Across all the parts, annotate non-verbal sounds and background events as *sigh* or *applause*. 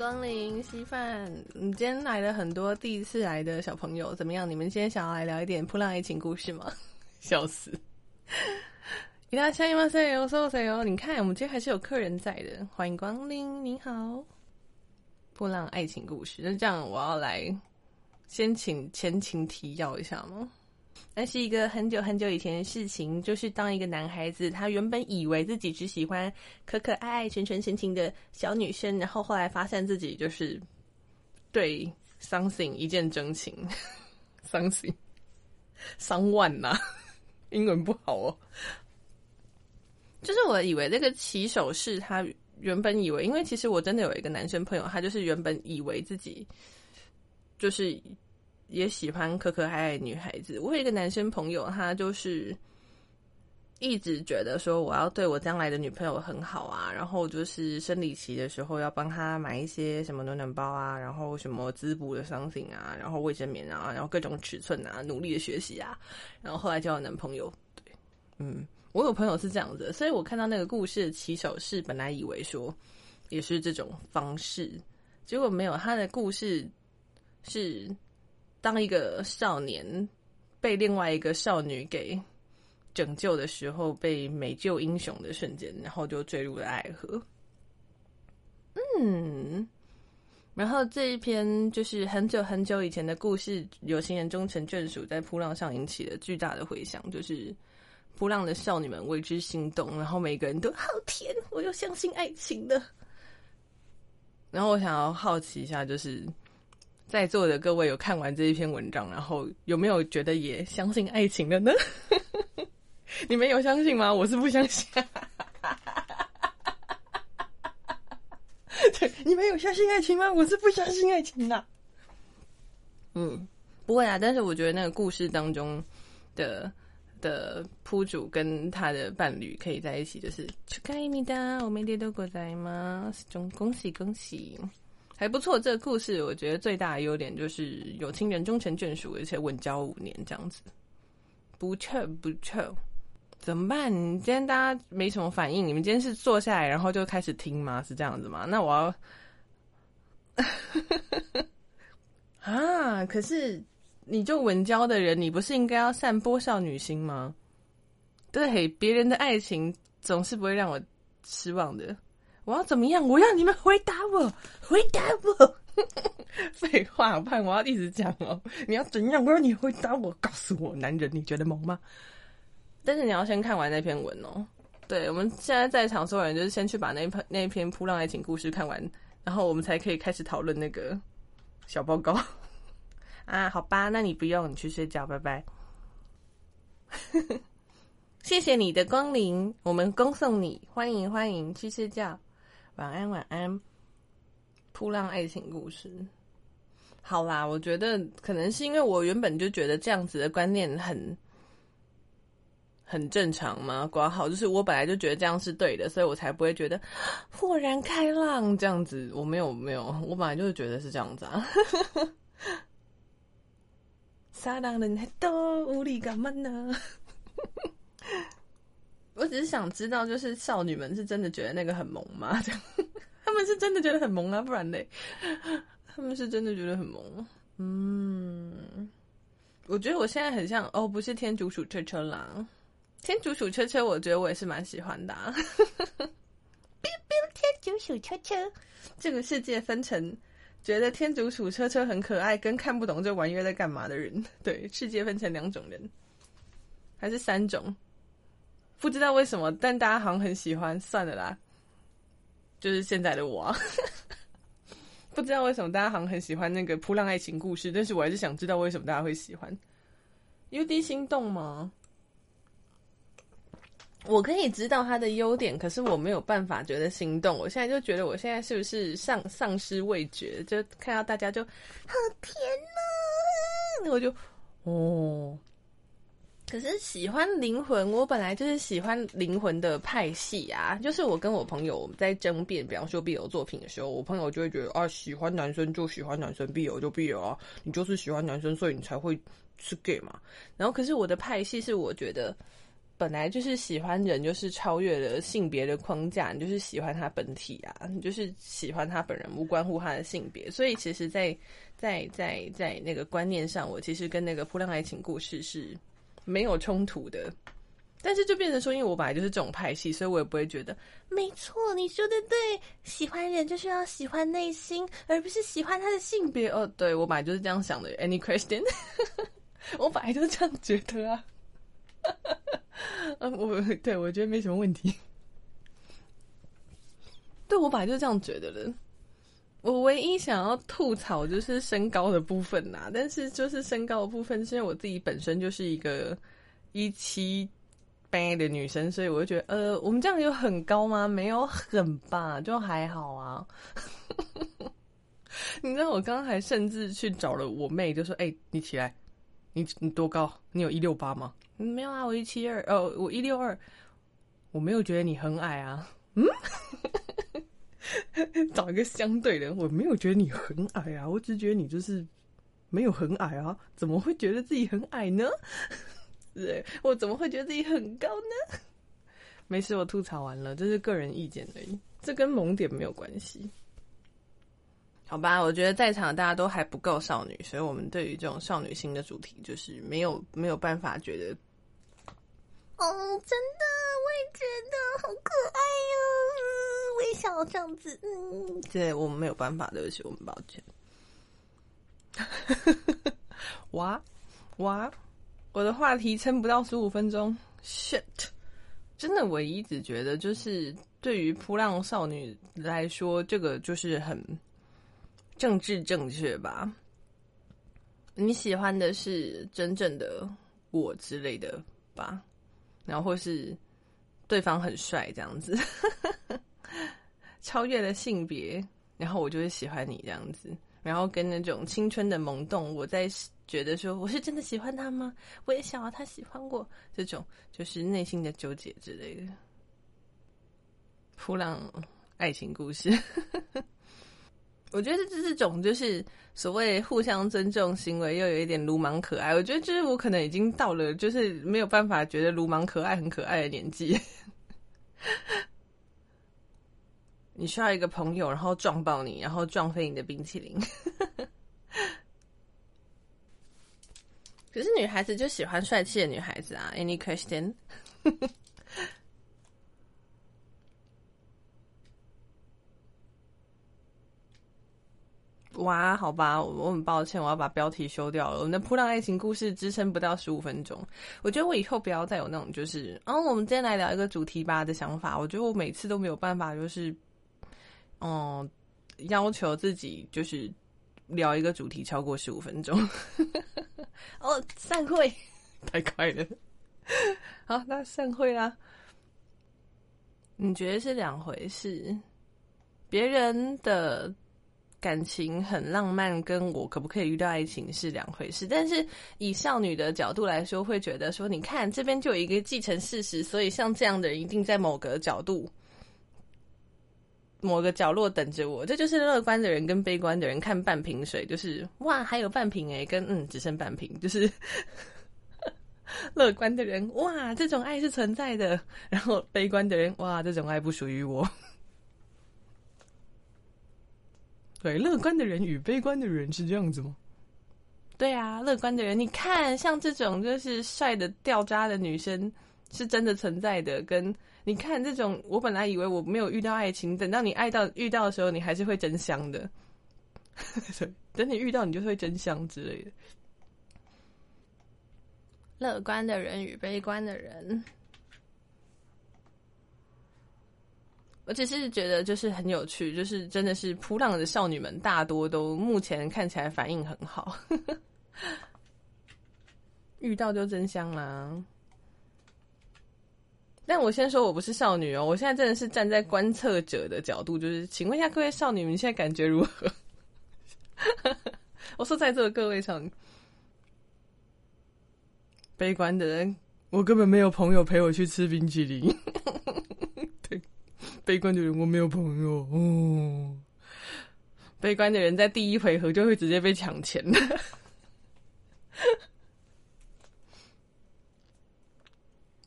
光临稀饭。你今天来了很多第一次来的小朋友，怎么样？你们今天想要来聊一点扑浪爱情故事吗？*laughs* 笑死！伊拉夏伊马塞哟，说谁哟？你看，我们今天还是有客人在的，欢迎光临，你好。波浪爱情故事，那这样我要来先请前情提要一下吗？那是一个很久很久以前的事情，就是当一个男孩子，他原本以为自己只喜欢可可爱爱、纯纯纯情的小女生，然后后来发现自己就是对 something 一见钟情，*laughs* something 三万呐，英文不好哦。就是我以为那个起手是他原本以为，因为其实我真的有一个男生朋友，他就是原本以为自己就是。也喜欢可可爱爱女孩子。我有一个男生朋友，他就是一直觉得说我要对我将来的女朋友很好啊，然后就是生理期的时候要帮他买一些什么暖暖包啊，然后什么滋补的商品啊，然后卫生棉啊，然后各种尺寸啊，努力的学习啊，然后后来交了男朋友。对，嗯，我有朋友是这样子，所以我看到那个故事的起手是本来以为说也是这种方式，结果没有，他的故事是。当一个少年被另外一个少女给拯救的时候，被美救英雄的瞬间，然后就坠入了爱河。嗯，然后这一篇就是很久很久以前的故事，有情人终成眷属，在扑浪上引起了巨大的回响，就是扑浪的少女们为之心动，然后每个人都好甜，我又相信爱情了。然后我想要好奇一下，就是。在座的各位有看完这一篇文章，然后有没有觉得也相信爱情了呢？*laughs* 你们有相信吗？我是不相信。*laughs* 对，你们有相信爱情吗？我是不相信爱情的。嗯，不会啊。但是我觉得那个故事当中的的铺主跟他的伴侣可以在一起，就是축하합니 다， 我每天都过在吗？恭喜恭喜！ 还不错，这个故事我觉得最大的优点就是有情人终成眷属，而且稳交五年这样子，不错不错。怎么办？今天大家没什么反应，你们今天是坐下来然后就开始听吗？是这样子吗？那我要 *laughs* 啊，可是你就稳交的人，你不是应该要散播少女心吗？对，别人的爱情总是不会让我失望的。我要怎么样？我要你们回答我，*laughs* 回答我。*laughs* 废话，我怕我要一直讲哦。你要怎样？我要你回答我，告诉我，男人你觉得萌吗？但是你要先看完那篇文哦。对，我们现在在场所有人就是先去把那篇那篇扑浪爱情故事看完，然后我们才可以开始讨论那个小报告。*laughs* 啊，好吧，那你不用，你去睡觉，拜拜。谢谢你的光临，我们恭送你，欢迎欢迎，去睡觉。晚安，晚安。扑浪爱情故事，好啦，我觉得可能是因为我原本就觉得这样子的观念很很正常嘛，管好就是我本来就觉得这样是对的，所以我才不会觉得 *gasps* 豁然开朗这样子。我没有没有，我本来就是觉得是这样子啊。*laughs* 撒浪人都无力干嘛呢？我只是想知道，就是少女们是真的觉得那个很萌吗？这样，他们是真的觉得很萌啊，不然嘞，他们是真的觉得很萌。嗯，我觉得我现在很像哦，不是天竺鼠车车啦，天竺鼠车车，我觉得我也是蛮喜欢的。天竺鼠车车，这个世界分成觉得天竺鼠车车很可爱，跟看不懂这玩意儿在干嘛的人。对，世界分成两种人，还是三种？不知道为什么，但大家好像很喜欢。算了啦，就是现在的我。*laughs* 不知道为什么大家好像很喜欢那个扑浪爱情故事，但是我还是想知道为什么大家会喜欢。U D 心动吗？我可以知道它的优点，可是我没有办法觉得心动。我现在就觉得我现在是不是丧丧失味觉？就看到大家就好甜呐，我就哦。可是喜欢灵魂，我本来就是喜欢灵魂的派系啊。就是我跟我朋友在争辩，比方说 BL 作品的时候，我朋友就会觉得啊，喜欢男生就喜欢男生，BL 就 BL 啊，你就是喜欢男生，所以你才会是 gay 嘛。然后可是我的派系是，我觉得本来就是喜欢人，就是超越了性别的框架，你就是喜欢他本体啊，你就是喜欢他本人，无关乎他的性别。所以其实，在在在在那个观念上，我其实跟那个扑浪爱情故事是没有冲突的。但是就变成说，因为我本来就是这种派系，所以我也不会觉得没错，你说的对，喜欢人就是要喜欢内心，而不是喜欢他的性别。哦，对我本来就是这样想的。Any question？*laughs* 我本来就是这样觉得啊。*laughs* 嗯，我对我觉得没什么问题。对我本来就是这样觉得的。我唯一想要吐槽就是身高的部分呐，但是就是身高的部分，是因为我自己本身就是一个一七。八的女生，所以我就觉得，呃，我们这样有很高吗？没有很吧，就还好啊。*laughs* 你知道，我刚刚还甚至去找了我妹，就说：“哎，你起来，你你多高？你有一六八吗？”没有啊，我一七二，哦，我一六二。我没有觉得你很矮啊。嗯，*laughs* 找一个相对的，我没有觉得你很矮啊，我只觉得你就是没有很矮啊，怎么会觉得自己很矮呢？*laughs* 对，我怎么会觉得自己很高呢？*laughs* 没事，我吐槽完了，这是个人意见而已，这跟萌点没有关系。好吧，我觉得在场大家都还不够少女，所以我们对于这种少女心的主题，就是没有没有办法觉得。哦，真的，我也觉得好可爱哟，也想要这样子。嗯，对我们没有办法，对不起，我们抱歉。*laughs* 哇哇。我的话题撑不到十五分钟，shit！真的，我一直觉得，就是对于扑浪少女来说，这个就是很政治正确吧？你喜欢的是真正的我之类的吧？然后或是对方很帅这样子，超越了性别，然后我就会喜欢你这样子。然后跟那种青春的萌动，我在觉得说我是真的喜欢他吗？我也想要他喜欢我，这种就是内心的纠结之类的。普朗爱情故事，*laughs* 我觉得这这种就是所谓互相尊重行为，又有一点鲁莽可爱。我觉得就是我可能已经到了就是没有办法觉得鲁莽可爱很可爱的年纪。你需要一个朋友，然后撞爆你，然后撞飞你的冰淇淋。*laughs* 可是女孩子就喜欢帅气的女孩子啊？Any question？*laughs* 哇，好吧，我很抱歉，我要把标题修掉了。我们的扑浪爱情故事支撑不到十五分钟。我觉得我以后不要再有那种就是，哦，我们今天来聊一个主题吧的想法。我觉得我每次都没有办法，就是。哦，要求自己就是聊一个主题超过十五分钟。*laughs* 哦，散会 *laughs* 太快了。好，那散会啦。你觉得是两回事？别人的感情很浪漫，跟我可不可以遇到爱情是两回事。但是以少女的角度来说，会觉得说，你看这边就有一个既成事实，所以像这样的人一定在某个角度。某个角落等着我，这就是乐观的人跟悲观的人看半瓶水，就是哇还有半瓶哎，跟嗯只剩半瓶，就是 *laughs* 乐观的人哇这种爱是存在的，然后悲观的人哇这种爱不属于我。*laughs* 对，乐观的人与悲观的人是这样子吗？对啊，乐观的人，你看像这种就是帅的掉渣的女生是真的存在的，跟。你看这种，我本来以为我没有遇到爱情，等到你爱到遇到的时候，你还是会真香的。*laughs* 等你遇到，你就会真香之类的。乐观的人与悲观的人，我只是觉得就是很有趣，就是真的是扑浪的少女们大多都目前看起来反应很好，*laughs* 遇到就真香啦。但我先说，我不是少女哦，我现在真的是站在观测者的角度，就是请问一下各位少女，们现在感觉如何？*laughs* 我说在座的各位少女，悲观的人，我根本没有朋友陪我去吃冰淇淋。*laughs* 对，悲观的人，我没有朋友哦。悲观的人在第一回合就会直接被抢钱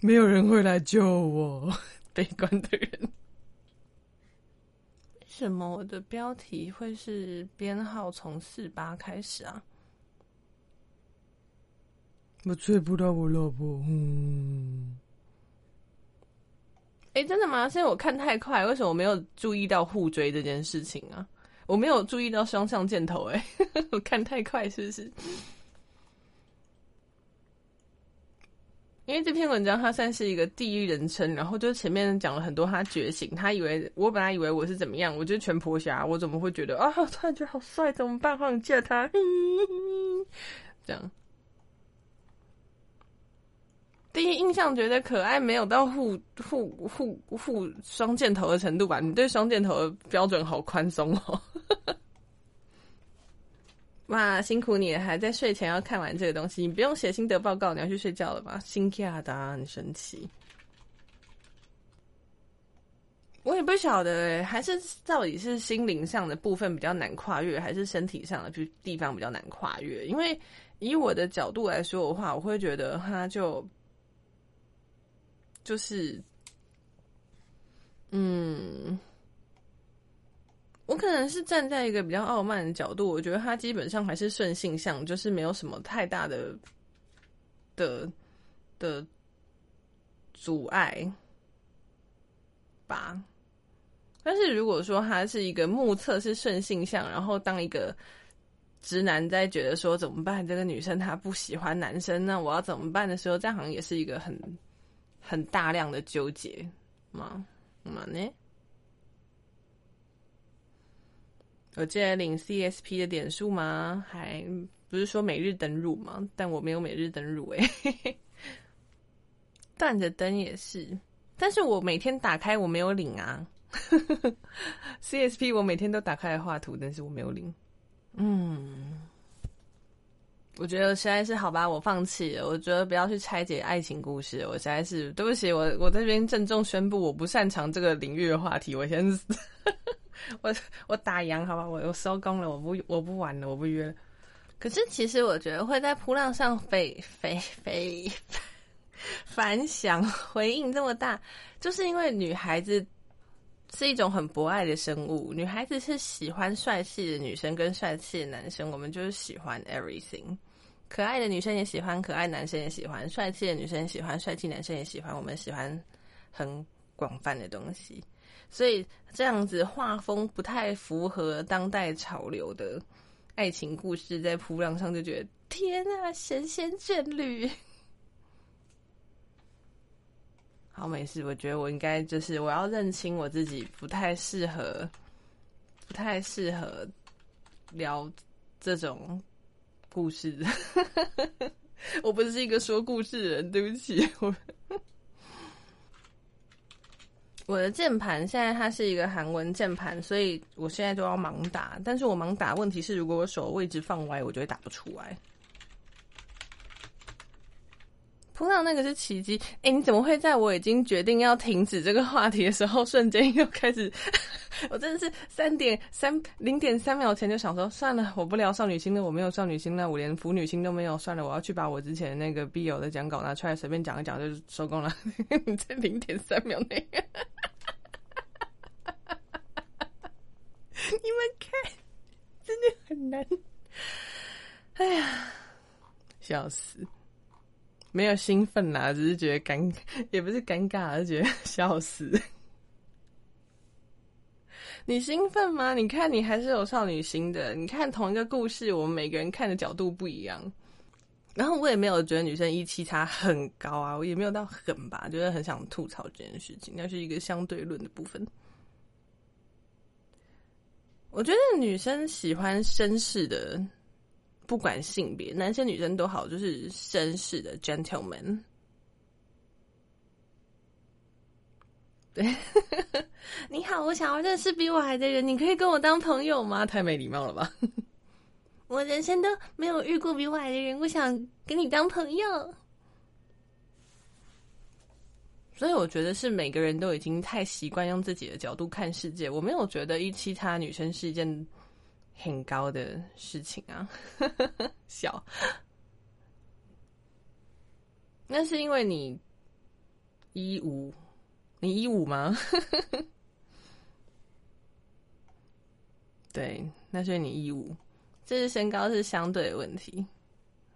没有人会来救我，*laughs* 悲观的人。为什么我的标题会是编号从四八开始啊？我追不到我老婆。嗯。哎，真的吗？现在我看太快，为什么我没有注意到互追这件事情啊？我没有注意到双向箭头，哎，*laughs* 我看太快是不是？因为这篇文章它算是一个第一人称，然后就前面讲了很多他觉醒，他以为我本来以为我是怎么样，我就是全婆侠，我怎么会觉得啊？突然觉得好帅，怎么办？好想见他，这样。第一印象觉得可爱，没有到互互互互双箭头的程度吧？你对双箭头的标准好宽松哦！哇，辛苦你，还在睡前要看完这个东西。你不用写心得报告，你要去睡觉了吧？心卡达很神奇，我也不晓得，还是到底是心灵上的部分比较难跨越，还是身体上的就地方比较难跨越？因为以我的角度来说的话，我会觉得他就。就是，嗯，我可能是站在一个比较傲慢的角度，我觉得他基本上还是顺性向，就是没有什么太大的的的阻碍吧。但是如果说他是一个目测是顺性向，然后当一个直男在觉得说怎么办，这个女生她不喜欢男生，那我要怎么办的时候，这样好像也是一个很。很大量的纠结吗？嘛呢？我记得领 CSP 的点数吗？还不是说每日登入吗？但我没有每日登入哎。*laughs* 断着灯也是，但是我每天打开我没有领啊。*laughs* CSP 我每天都打开来画图，但是我没有领。嗯。我觉得实在是好吧，我放弃了。我觉得不要去拆解爱情故事，我实在是对不起我。我这边郑重宣布，我不擅长这个领域的话题。我先，*laughs* 我我打烊，好吧，我我收工了，我不我不玩了，我不约。可是其实我觉得会在扑浪上飞飞飞反响回应这么大，就是因为女孩子是一种很博爱的生物，女孩子是喜欢帅气的女生跟帅气的男生，我们就是喜欢 everything。可爱的女生也喜欢，可爱男生也喜欢，帅气的女生喜欢，帅气男生也喜欢。我们喜欢很广泛的东西，所以这样子画风不太符合当代潮流的爱情故事，在铺浪上就觉得天啊，神仙眷侣。*laughs* 好，没事，我觉得我应该就是我要认清我自己，不太适合，不太适合聊这种。故事，*laughs* 我不是一个说故事的人，对不起我。我的键盘现在它是一个韩文键盘，所以我现在都要盲打。但是我盲打问题是，如果我手位置放歪，我就会打不出来。碰到那个是奇迹，哎，你怎么会在我已经决定要停止这个话题的时候，瞬间又开始？*laughs* 我真的是三点三零点三秒前就想说，算了，我不聊少女心了，我没有少女心了，我连腐女心都没有，算了，我要去把我之前那个必有的讲稿拿出来，随便讲一讲就收工了。*laughs* 你在零点三秒内，你们看，真的很难。哎呀，笑死！没有兴奋啦，只是觉得尴，也不是尴尬，而是觉得笑死。*laughs* 你兴奋吗？你看，你还是有少女心的。你看同一个故事，我们每个人看的角度不一样。然后我也没有觉得女生一七差很高啊，我也没有到很吧，就是很想吐槽这件事情，那是一个相对论的部分。我觉得女生喜欢绅士的，不管性别，男生女生都好，就是绅士的 gentleman。对，*laughs* 你好，我想要认识比我矮的人，你可以跟我当朋友吗？太没礼貌了吧！*laughs* 我人生都没有遇过比我矮的人，我想跟你当朋友。所以我觉得是每个人都已经太习惯用自己的角度看世界，我没有觉得一其他女生是一件很高的事情啊。小，那是因为你。一五，你一五吗？*laughs* 对，那所以你一五，这是身高是相对的问题，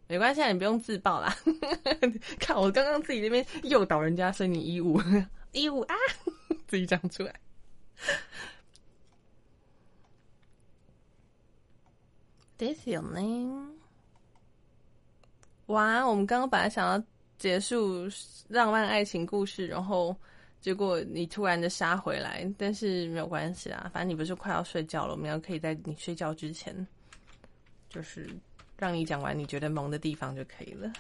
没关系，你不用自爆啦。*laughs* 看我刚刚自己那边诱导人家，说你一五一五啊，*laughs* 自己讲出来。This your name？哇，我们刚刚本来想要结束浪漫爱情故事，然后。结果你突然的杀回来，但是没有关系啊，反正你不是快要睡觉了，我们要可以在你睡觉之前，就是让你讲完你觉得萌的地方就可以了。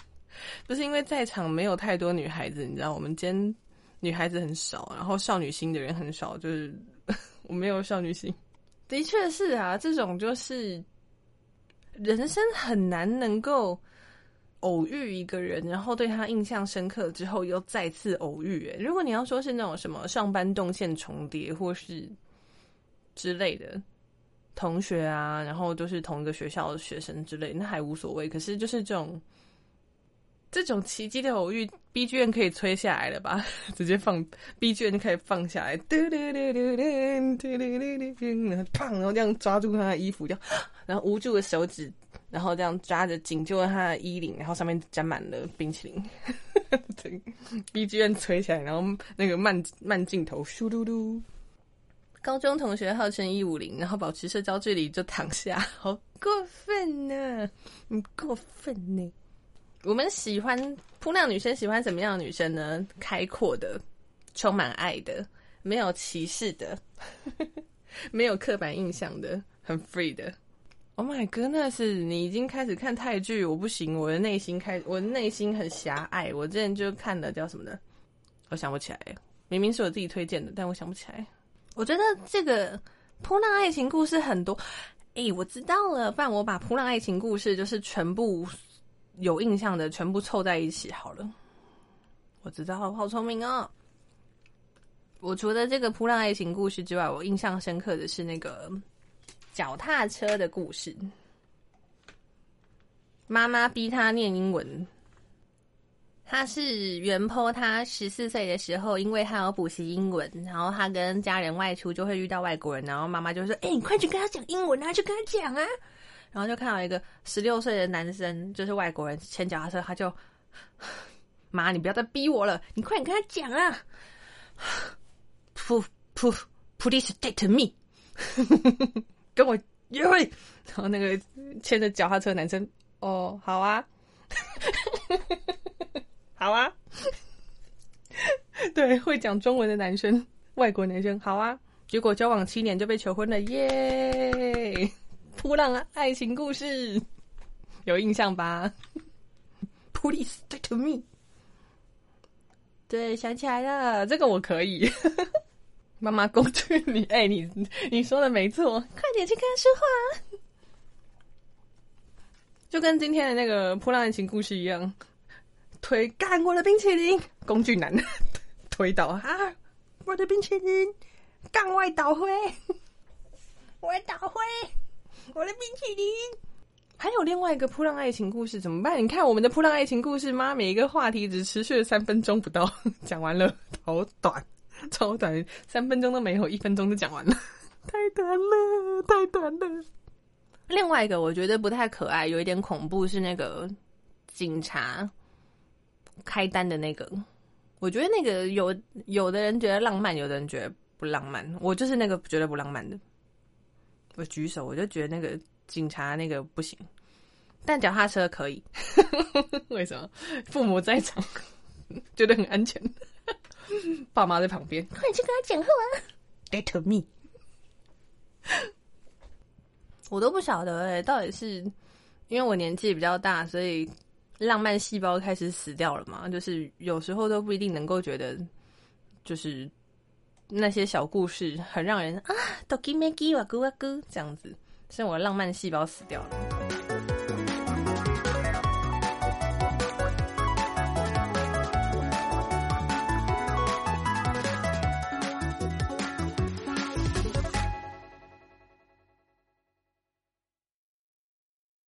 *laughs* 不是因为在场没有太多女孩子，你知道，我们今天女孩子很少，然后少女心的人很少，就是我没有少女心。*laughs* 的确是啊，这种就是人生很难能够。偶遇一个人，然后对他印象深刻之后，又再次偶遇。如果你要说是那种什么上班动线重叠，或是之类的同学啊，然后就是同一个学校的学生之类，那还无所谓。可是就是这种这种奇迹的偶遇，B 卷可以吹下来了吧？*laughs* 直接放 B 卷就可以放下来，嘟嘟嘟嘟嘟嘟嘟嘟嘟，然后胖，然后这样抓住他的衣服，这样，*gasps* 然后捂住的手指，然后这样抓着紧揪他的衣领，然后上面沾满了冰淇淋。*laughs* B 卷吹起来，然后那个慢慢镜头，咻嘟,嘟。高中同学号称一五零，然后保持社交距离就躺下，*laughs* 好过分呢！你过分呢！我们喜欢扑亮女生，喜欢什么样的女生呢？开阔的，充满爱的，没有歧视的，*laughs* 没有刻板印象的，很 free 的。Oh my god！那是你已经开始看泰剧，我不行，我的内心开，我的内心很狭隘。我之前就看的叫什么的，我想不起来。明明是我自己推荐的，但我想不起来。我觉得这个扑浪爱情故事很多。哎，我知道了，不然我把扑浪爱情故事就是全部有印象的全部凑在一起好了。我知道，我好聪明哦。我除了这个扑浪爱情故事之外，我印象深刻的是那个。脚踏车的故事。妈妈逼他念英文。他是原坡，他十四岁的时候，因为他要补习英文，然后他跟家人外出就会遇到外国人，然后妈妈就说：“哎，你快去跟他讲英文啊，去跟他讲啊。”然后就看到一个十六岁的男生，就是外国人牵脚踏车，他就：“妈，你不要再逼我了，你快点跟他讲啊！”“Poof poof, please take me。*laughs* ”跟我约会，然后那个牵着脚踏车男生，哦，好啊，*laughs* *laughs* 好啊，*laughs* 对，会讲中文的男生，外国男生，好啊，结果交往七年就被求婚了，耶！*laughs* 扑浪爱情故事有印象吧？*laughs* Please take to me。对，想起来了，这个我可以。妈妈工具你哎，你你说的没错，快点去跟他说话。就跟今天的那个破烂爱情故事一样，推干我的冰淇淋，工具男 *laughs* 推倒啊，我的冰淇淋，干外倒灰，我倒灰，我的冰淇淋。还有另外一个破浪爱情故事怎么办？你看我们的破浪爱情故事吗？每一个话题只持续了三分钟不到，*laughs* 讲完了，好短。超短，三分钟都没有，一分钟就讲完了，*laughs* 太短了，太短了。另外一个我觉得不太可爱，有一点恐怖，是那个警察开单的那个。我觉得那个有有的人觉得浪漫，有的人觉得不浪漫。我就是那个觉得不浪漫的。我举手，我就觉得那个警察那个不行，但脚踏车可以。*laughs* 为什么？父母在场，觉得很安全。爸妈在旁边，快去跟他讲话。Let me，我都不晓得哎，到底是因为我年纪比较大，所以浪漫细胞开始死掉了嘛？就是有时候都不一定能够觉得，就是那些小故事很让人啊，，toki meki wagu wagu 这样子，是我浪漫细胞死掉了。